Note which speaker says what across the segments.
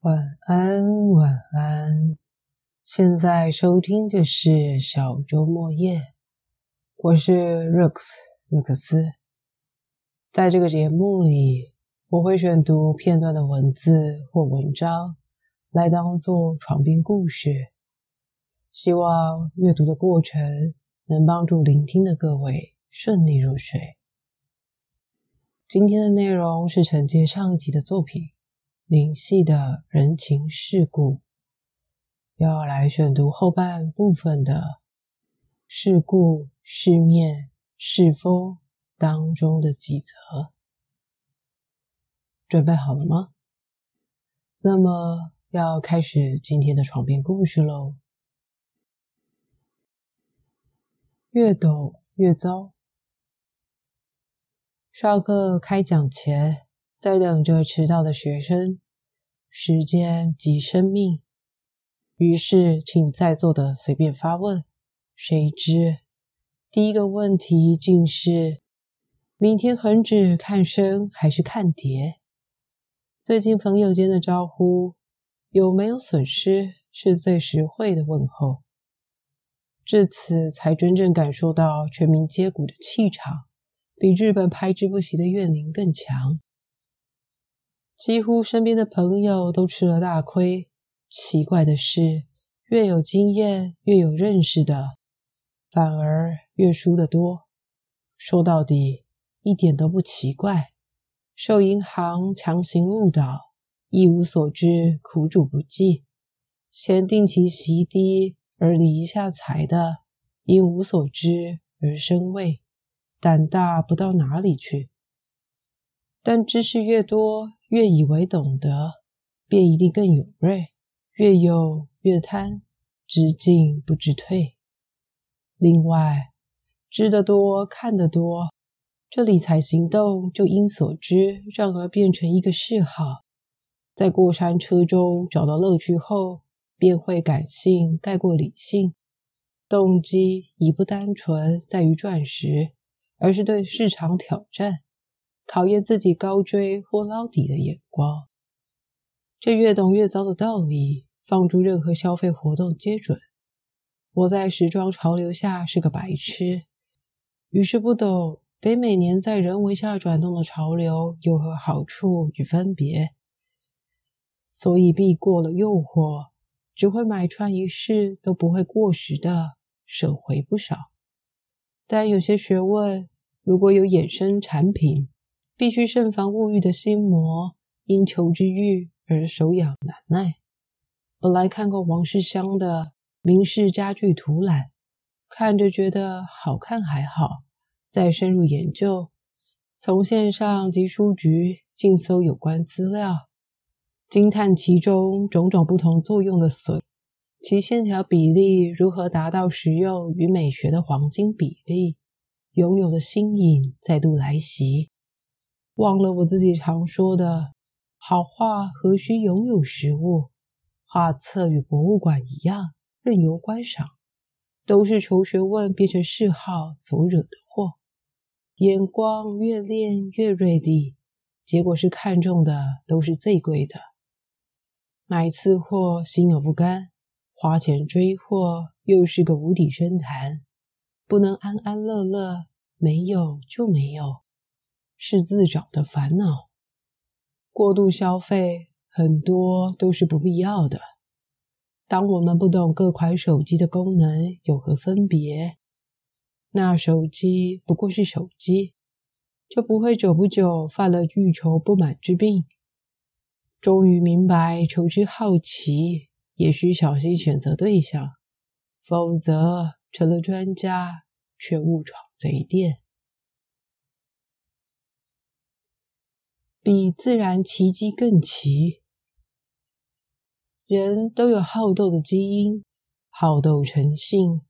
Speaker 1: 晚安，晚安。现在收听的是小周末夜，我是 Rex 卢克斯。在这个节目里，我会选读片段的文字或文章，来当做床边故事。希望阅读的过程能帮助聆听的各位顺利入睡。今天的内容是承接上一集的作品《灵系的人情世故》，要来选读后半部分的“世故、世面、世风”当中的几则。准备好了吗？那么要开始今天的床边故事喽。越陡越糟。上课开讲前，在等着迟到的学生。时间及生命，于是请在座的随便发问。谁知第一个问题竟是：明天恒指看升还是看跌？最近朋友间的招呼有没有损失，是最实惠的问候。至此，才真正感受到全民皆股的气场。比日本拍之不息的怨灵更强，几乎身边的朋友都吃了大亏。奇怪的是，越有经验、越有认识的，反而越输得多。说到底，一点都不奇怪。受银行强行误导，一无所知，苦主不计；先定期息低而离一下财的，因无所知而生畏。胆大不到哪里去，但知识越多，越以为懂得，便一定更有锐，越有越贪，知进不知退。另外，知得多，看得多，这理财行动就因所知，让而变成一个嗜好。在过山车中找到乐趣后，便会感性盖过理性，动机已不单纯在于赚食。而是对市场挑战，考验自己高追或捞底的眼光。这越懂越糟的道理，放诸任何消费活动皆准。我在时装潮流下是个白痴，于是不懂得每年在人为下转动的潮流有何好处与分别，所以避过了诱惑，只会买穿一世都不会过时的，省回不少。但有些学问，如果有衍生产品，必须慎防物欲的心魔，因求之欲而手痒难耐。本来看过王世襄的名仕家具图览，看着觉得好看还好，再深入研究，从线上及书局尽搜有关资料，惊叹其中种种不同作用的损。其线条比例如何达到实用与美学的黄金比例？拥有的新颖再度来袭，忘了我自己常说的：好画何须拥有实物？画册与博物馆一样，任由观赏，都是求学问变成嗜好所惹的祸。眼光越练越锐利，结果是看中的都是最贵的，买次货心有不甘。花钱追货又是个无底深潭，不能安安乐乐，没有就没有，是自找的烦恼。过度消费很多都是不必要的。当我们不懂各款手机的功能有何分别，那手机不过是手机，就不会久不久犯了欲求不满之病。终于明白，求之好奇。也需小心选择对象，否则成了专家却误闯贼店。比自然奇迹更奇，人都有好斗的基因，好斗成性，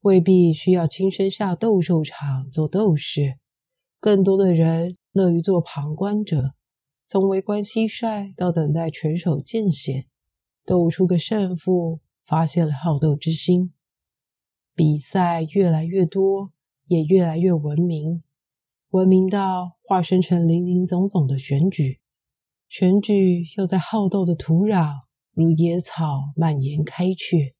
Speaker 1: 未必需要亲身下斗兽场做斗士，更多的人乐于做旁观者，从围观蟋蟀到等待拳手见血。斗出个胜负，发现了好斗之心。比赛越来越多，也越来越文明，文明到化身成林林总总的选举。选举又在好斗的土壤如野草蔓延开去。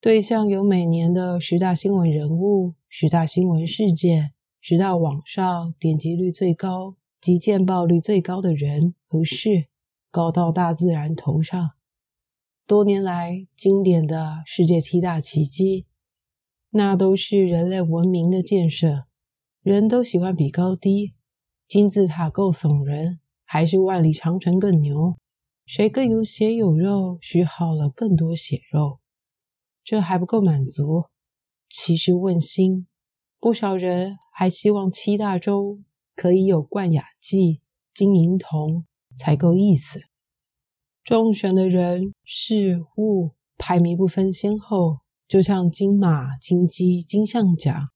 Speaker 1: 对象有每年的十大新闻人物、十大新闻事件、十大网上点击率最高及见报率最高的人和事，高到大自然头上。多年来经典的世界七大奇迹，那都是人类文明的建设。人都喜欢比高低，金字塔够耸人，还是万里长城更牛？谁更有血有肉，许好了更多血肉？这还不够满足。其实问心，不少人还希望七大洲可以有冠亚季、金银铜才够意思。中选的人事物排名不分先后，就像金马、金鸡、金像奖，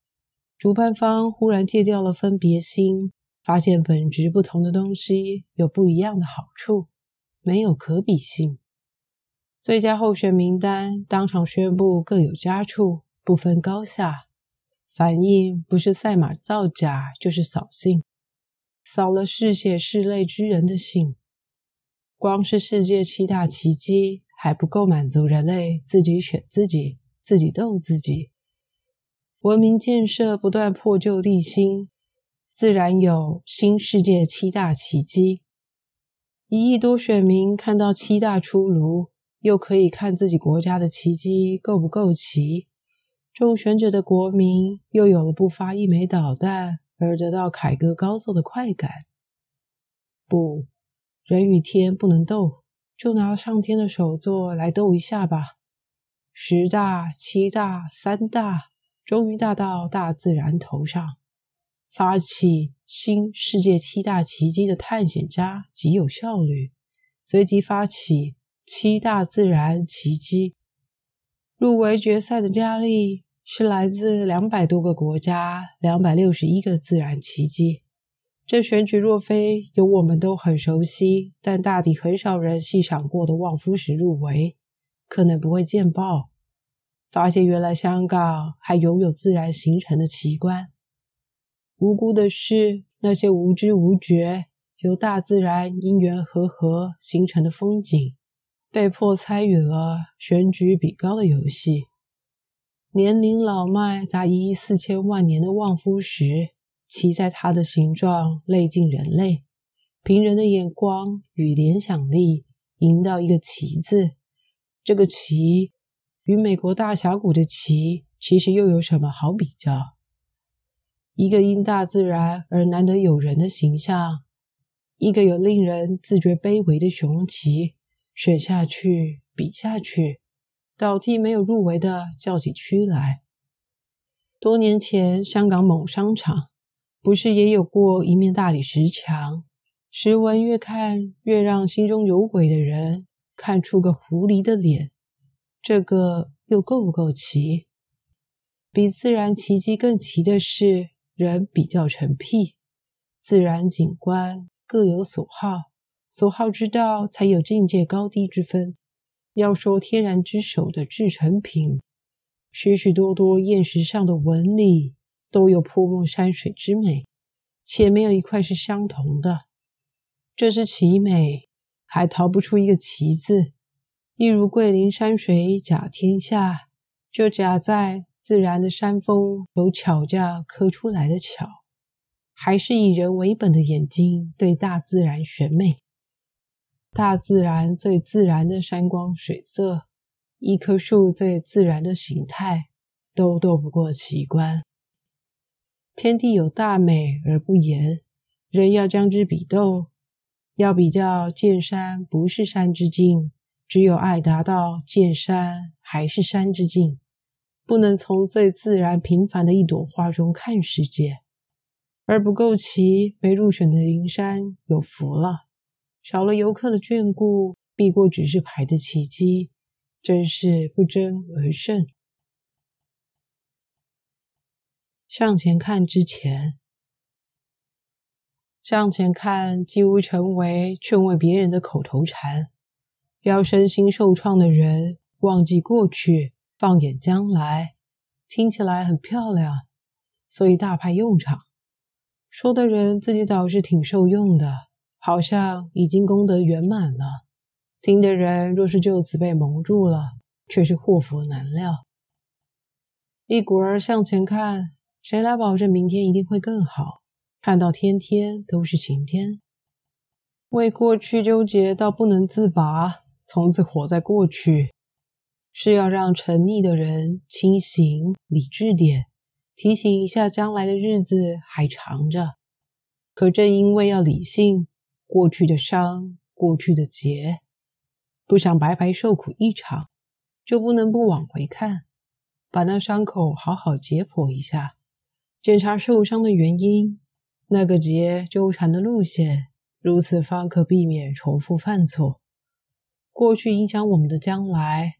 Speaker 1: 主办方忽然戒掉了分别心，发现本质不同的东西有不一样的好处，没有可比性。最佳候选名单当场宣布各有佳处，不分高下。反应不是赛马造假，就是扫兴，扫了嗜血嗜泪之人的兴。光是世界七大奇迹还不够满足人类自己选自己，自己斗自己。文明建设不断破旧立新，自然有新世界七大奇迹。一亿多选民看到七大出炉。又可以看自己国家的奇迹够不够齐，中选者的国民又有了不发一枚导弹而得到凯歌高奏的快感。不，人与天不能斗，就拿上天的首座来斗一下吧。十大、七大、三大，终于大到大自然头上。发起新世界七大奇迹的探险家极有效率，随即发起。七大自然奇迹入围决赛的佳丽是来自两百多个国家、两百六十一个自然奇迹。这选举若非有我们都很熟悉，但大抵很少人细想过的望夫石入围，可能不会见报。发现原来香港还拥有自然形成的奇观。无辜的是那些无知无觉由大自然因缘和合形成的风景。被迫参与了选举比高的游戏。年龄老迈达一亿四千万年的望夫石，其在它的形状类近人类。凭人的眼光与联想力，引到一个“奇”字。这个“奇”与美国大峡谷的“奇”其实又有什么好比较？一个因大自然而难得有人的形象，一个有令人自觉卑微的雄奇。选下去，比下去，倒替没有入围的叫起屈来。多年前，香港某商场不是也有过一面大理石墙？石纹越看越让心中有鬼的人看出个狐狸的脸。这个又够不够奇？比自然奇迹更奇的是人比较成癖，自然景观各有所好。所好之道，才有境界高低之分。要说天然之手的制成品，许许多多砚石上的纹理，都有泼墨山水之美，且没有一块是相同的。这是奇美，还逃不出一个奇字。一如桂林山水甲天下，就甲在自然的山峰有巧架刻出来的巧，还是以人为本的眼睛对大自然选美。大自然最自然的山光水色，一棵树最自然的形态，都斗不过奇观。天地有大美而不言，人要将之比斗，要比较见山不是山之境，只有爱达到见山还是山之境，不能从最自然平凡的一朵花中看世界。而不够奇，没入选的灵山有福了。少了游客的眷顾，避过指示牌的奇迹，真是不争而胜。向前看之前，向前看几乎成为劝慰别人的口头禅。要身心受创的人忘记过去，放眼将来，听起来很漂亮，所以大派用场。说的人自己倒是挺受用的。好像已经功德圆满了。听的人若是就此被蒙住了，却是祸福难料。一股儿向前看，谁来保证明天一定会更好？看到天天都是晴天，为过去纠结到不能自拔，从此活在过去，是要让沉溺的人清醒理智点，提醒一下将来的日子还长着。可正因为要理性，过去的伤，过去的劫，不想白白受苦一场，就不能不往回看，把那伤口好好解剖一下，检查受伤的原因。那个结纠缠的路线，如此方可避免重复犯错。过去影响我们的将来，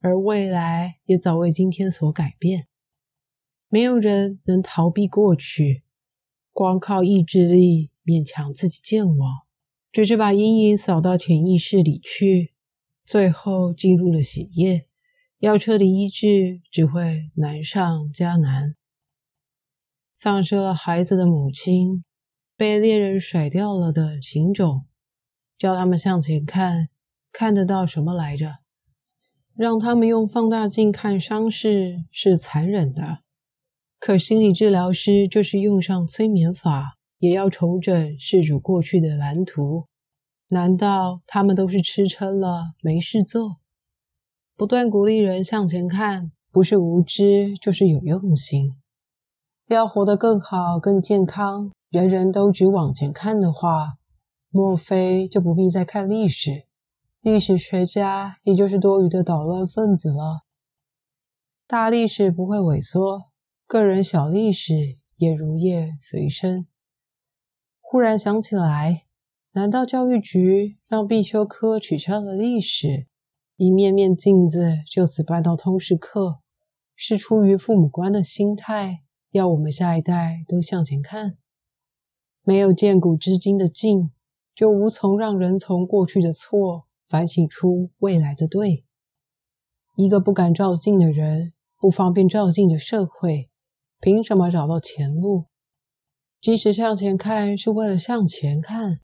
Speaker 1: 而未来也早为今天所改变。没有人能逃避过去，光靠意志力勉强自己健忘，只是把阴影扫到潜意识里去，最后进入了血液。要彻底医治，只会难上加难。丧失了孩子的母亲，被猎人甩掉了的情种，叫他们向前看，看得到什么来着？让他们用放大镜看伤势是残忍的，可心理治疗师就是用上催眠法，也要重整事主过去的蓝图。难道他们都是吃撑了没事做？不断鼓励人向前看，不是无知就是有用心。要活得更好、更健康，人人都只往前看的话，莫非就不必再看历史？历史学家也就是多余的捣乱分子了。大历史不会萎缩，个人小历史也如叶随身。忽然想起来，难道教育局让必修课取消了历史，一面面镜子就此搬到通识课，是出于父母官的心态？要我们下一代都向前看，没有见古知今的镜，就无从让人从过去的错反省出未来的对。一个不敢照镜的人，不方便照镜的社会，凭什么找到前路？即使向前看是为了向前看，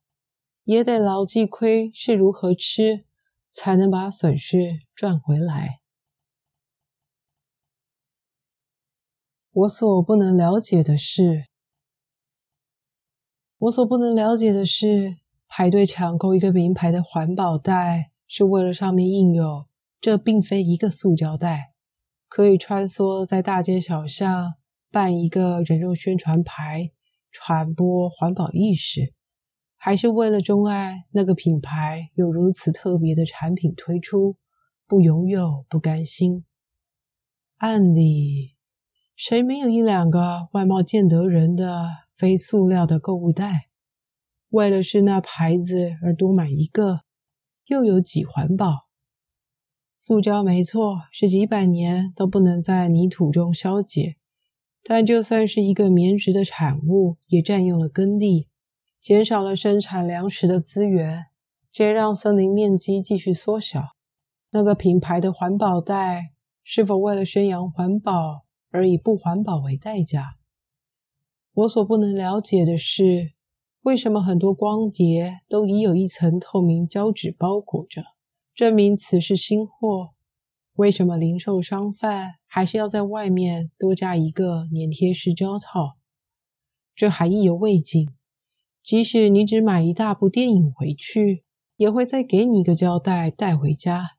Speaker 1: 也得牢记亏是如何吃，才能把损失赚回来。我所不能了解的是，我所不能了解的是，排队抢购一个名牌的环保袋，是为了上面印有“这并非一个塑胶袋”，可以穿梭在大街小巷办一个人肉宣传牌，传播环保意识，还是为了钟爱那个品牌有如此特别的产品推出，不拥有不甘心？按理。谁没有一两个外貌见得人的非塑料的购物袋？为了是那牌子而多买一个，又有几环保？塑胶没错，是几百年都不能在泥土中消解，但就算是一个棉质的产物，也占用了耕地，减少了生产粮食的资源，皆让森林面积继续缩小。那个品牌的环保袋，是否为了宣扬环保？而以不环保为代价。我所不能了解的是，为什么很多光碟都已有一层透明胶纸包裹着，证明此是新货？为什么零售商贩还是要在外面多加一个粘贴式胶套？这还意犹未尽。即使你只买一大部电影回去，也会再给你一个胶带带回家。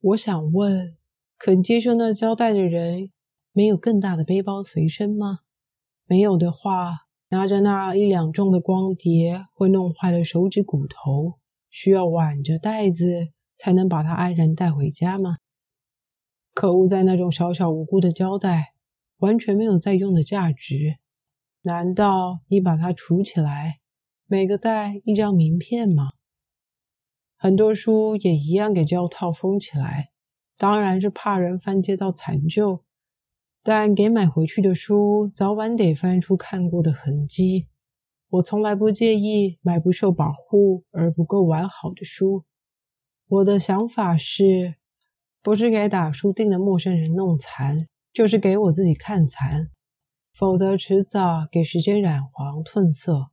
Speaker 1: 我想问，肯接受那胶带的人？没有更大的背包随身吗？没有的话，拿着那一两重的光碟会弄坏了手指骨头，需要挽着袋子才能把它安然带回家吗？可恶，在那种小小无辜的胶带，完全没有再用的价值。难道你把它储起来，每个袋一张名片吗？很多书也一样给胶套封起来，当然是怕人翻接到残旧。但给买回去的书，早晚得翻出看过的痕迹。我从来不介意买不受保护而不够完好的书。我的想法是，不是给打书订的陌生人弄残，就是给我自己看残，否则迟早给时间染黄褪色。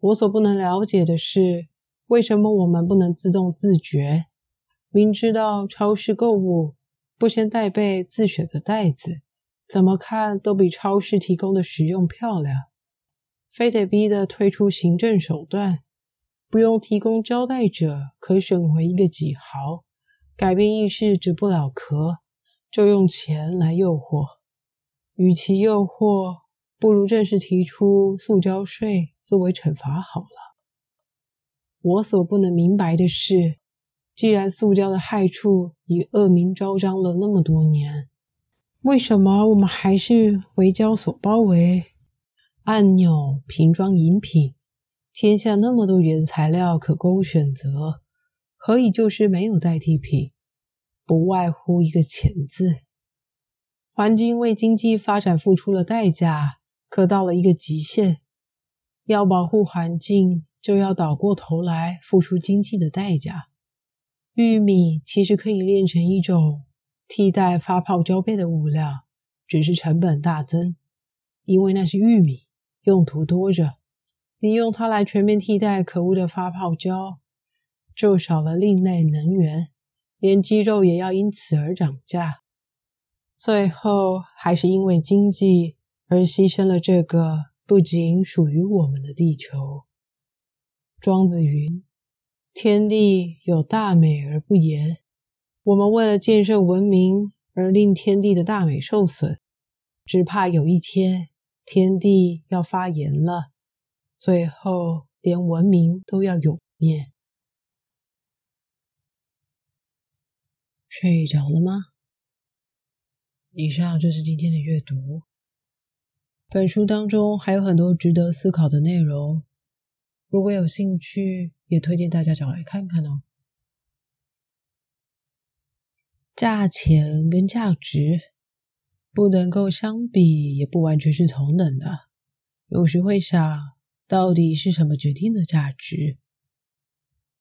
Speaker 1: 我所不能了解的是，为什么我们不能自动自觉，明知道超市购物不先带备自选的袋子，怎么看都比超市提供的实用漂亮，非得逼得推出行政手段，不用提供胶带者可省回一个几毫，改变意识止不了咳，就用钱来诱惑，与其诱惑。不如正式提出塑胶税作为惩罚好了。我所不能明白的是，既然塑胶的害处已恶名昭彰了那么多年，为什么我们还是为胶所包围？按钮、瓶装饮品，天下那么多原材料可供选择，何以就是没有代替品？不外乎一个钱字。环境为经济发展付出了代价。可到了一个极限，要保护环境，就要倒过头来付出经济的代价。玉米其实可以炼成一种替代发泡胶片的物料，只是成本大增，因为那是玉米，用途多着。你用它来全面替代可恶的发泡胶，就少了另类能源，连鸡肉也要因此而涨价。最后还是因为经济。而牺牲了这个不仅属于我们的地球。庄子云：“天地有大美而不言。”我们为了建设文明而令天地的大美受损，只怕有一天天地要发言了，最后连文明都要永灭。睡着了吗？以上就是今天的阅读。本书当中还有很多值得思考的内容，如果有兴趣，也推荐大家找来看看哦。价钱跟价值不能够相比，也不完全是同等的。有时会想，到底是什么决定的价值？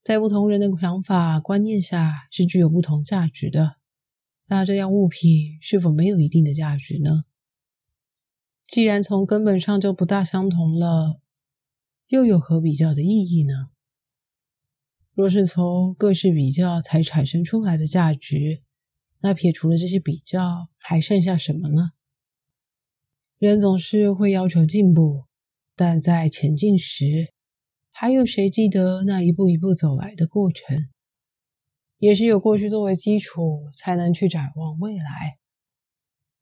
Speaker 1: 在不同人的想法观念下，是具有不同价值的。那这样物品是否没有一定的价值呢？既然从根本上就不大相同了，又有何比较的意义呢？若是从各式比较才产生出来的价值，那撇除了这些比较，还剩下什么呢？人总是会要求进步，但在前进时，还有谁记得那一步一步走来的过程？也是有过去作为基础，才能去展望未来。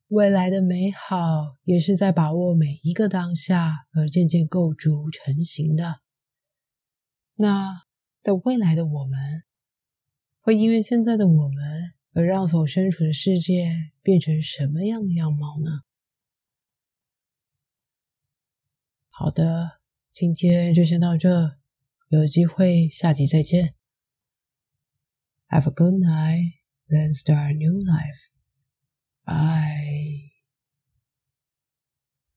Speaker 1: 未来的美好也是在把握每一个当下而渐渐构筑成型的。那在未来的我们，会因为现在的我们而让所身处的世界变成什么样的样貌呢？好的，今天就先到这，有机会下集再见。Have a good night, then start a new life. Bye.